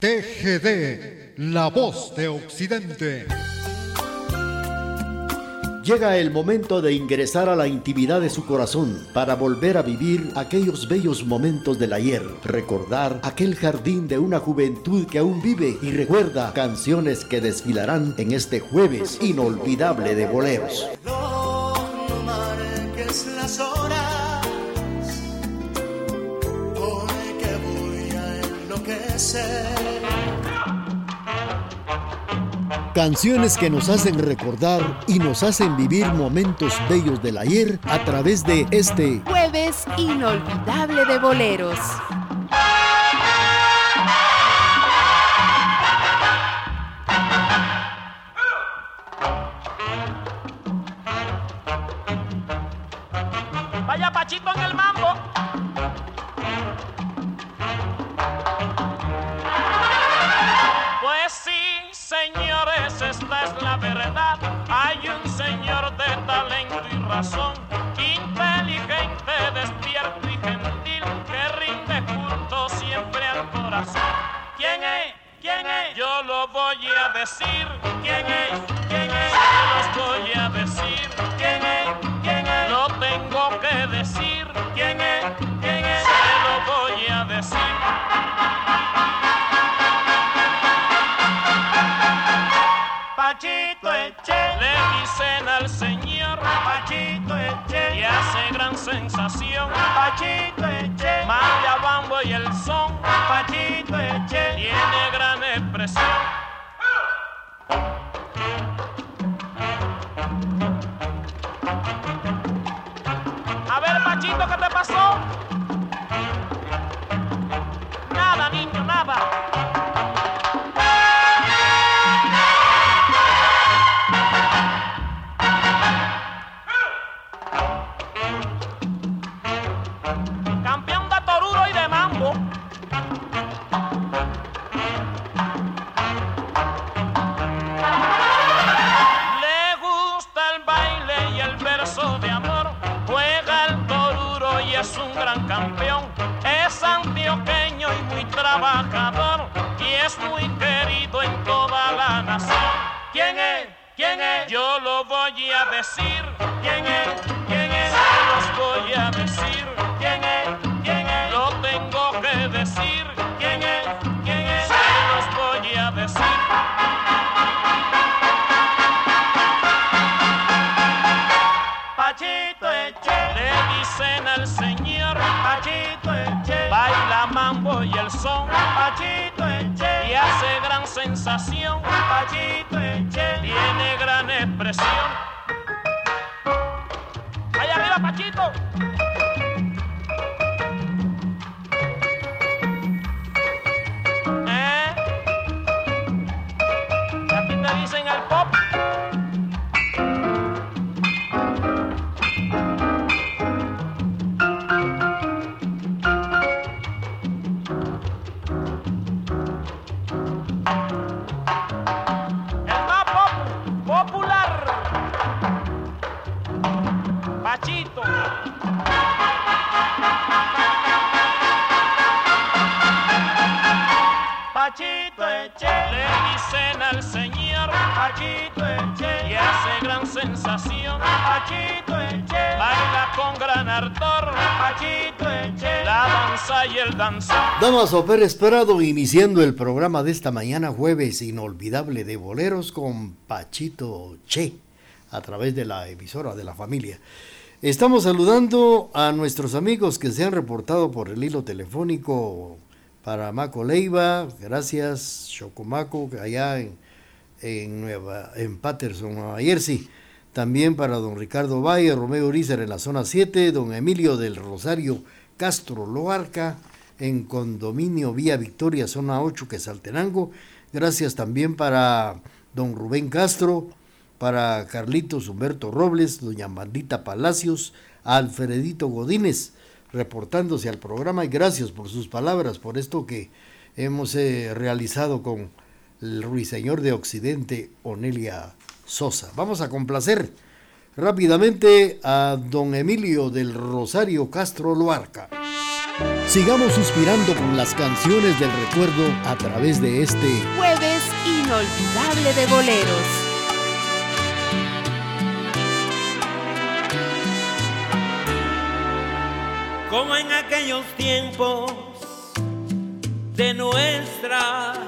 TGD, la voz de Occidente. Llega el momento de ingresar a la intimidad de su corazón para volver a vivir aquellos bellos momentos del ayer, recordar aquel jardín de una juventud que aún vive y recuerda canciones que desfilarán en este jueves inolvidable de boleros. Canciones que nos hacen recordar y nos hacen vivir momentos bellos del ayer a través de este jueves inolvidable de boleros. Vaya Pachito en el mambo. Lo voy a decir. ¿Quién es? ¿Quién es? Yo los voy a decir. ¿Quién es? ¿Quién es? Lo tengo que decir. ¿Quién es? ¿Quién es? Se lo voy a decir. Pachito Eche, le dicen al señor Pachito Eche, y hace gran sensación Pachito Eche, manda bambo y el son Pachito Eche, tiene gran ¿Quién es? ¿Quién es? Yo lo voy a decir. ¿Quién es? ¿Quién es? Yo los voy a decir. ¿Quién es? ¿Quién es? Lo tengo que decir. ¿Quién es? ¿Quién es? Se los voy a decir. Pachito Eche, le dicen al señor Pachito Eche, baila mambo y el son Pachito Eche, y hace gran sensación Pachito gran Pachito Eche, y hace gran sensación Pachito Eche, baila con gran ardor Pachito Eche, la danza y el danzón. Damaso Pérez Prado iniciando el programa de esta mañana jueves inolvidable de boleros con Pachito Che a través de la emisora de la familia. Estamos saludando a nuestros amigos que se han reportado por el hilo telefónico para Maco Leiva, gracias Chocomaco, allá en, en, Nueva, en Patterson, Nueva Jersey. También para don Ricardo Valle, Romeo Urizar en la zona 7, don Emilio del Rosario Castro Loarca en Condominio Vía Victoria, zona 8, Quesaltenango. Gracias también para don Rubén Castro, para Carlitos Humberto Robles, doña Mandita Palacios, Alfredito Godínez, reportándose al programa y gracias por sus palabras, por esto que hemos eh, realizado con el ruiseñor de Occidente, Onelia Sosa. Vamos a complacer rápidamente a don Emilio del Rosario Castro Loarca. Sigamos suspirando con las canciones del recuerdo a través de este jueves inolvidable de boleros. Como en aquellos tiempos de nuestra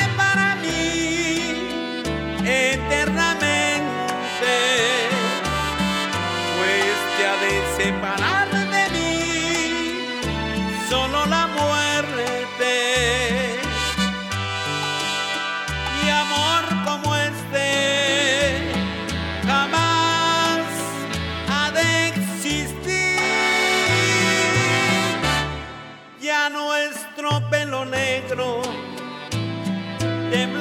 them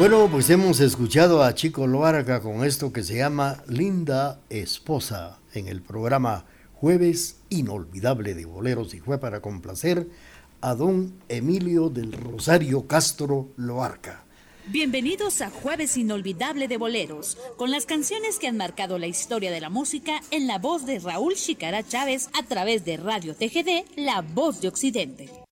Bueno, pues hemos escuchado a Chico Loarca con esto que se llama Linda Esposa en el programa Jueves Inolvidable de Boleros y fue para complacer a don Emilio del Rosario Castro Loarca. Bienvenidos a Jueves Inolvidable de Boleros, con las canciones que han marcado la historia de la música en la voz de Raúl Chicara Chávez a través de Radio TGD, La Voz de Occidente.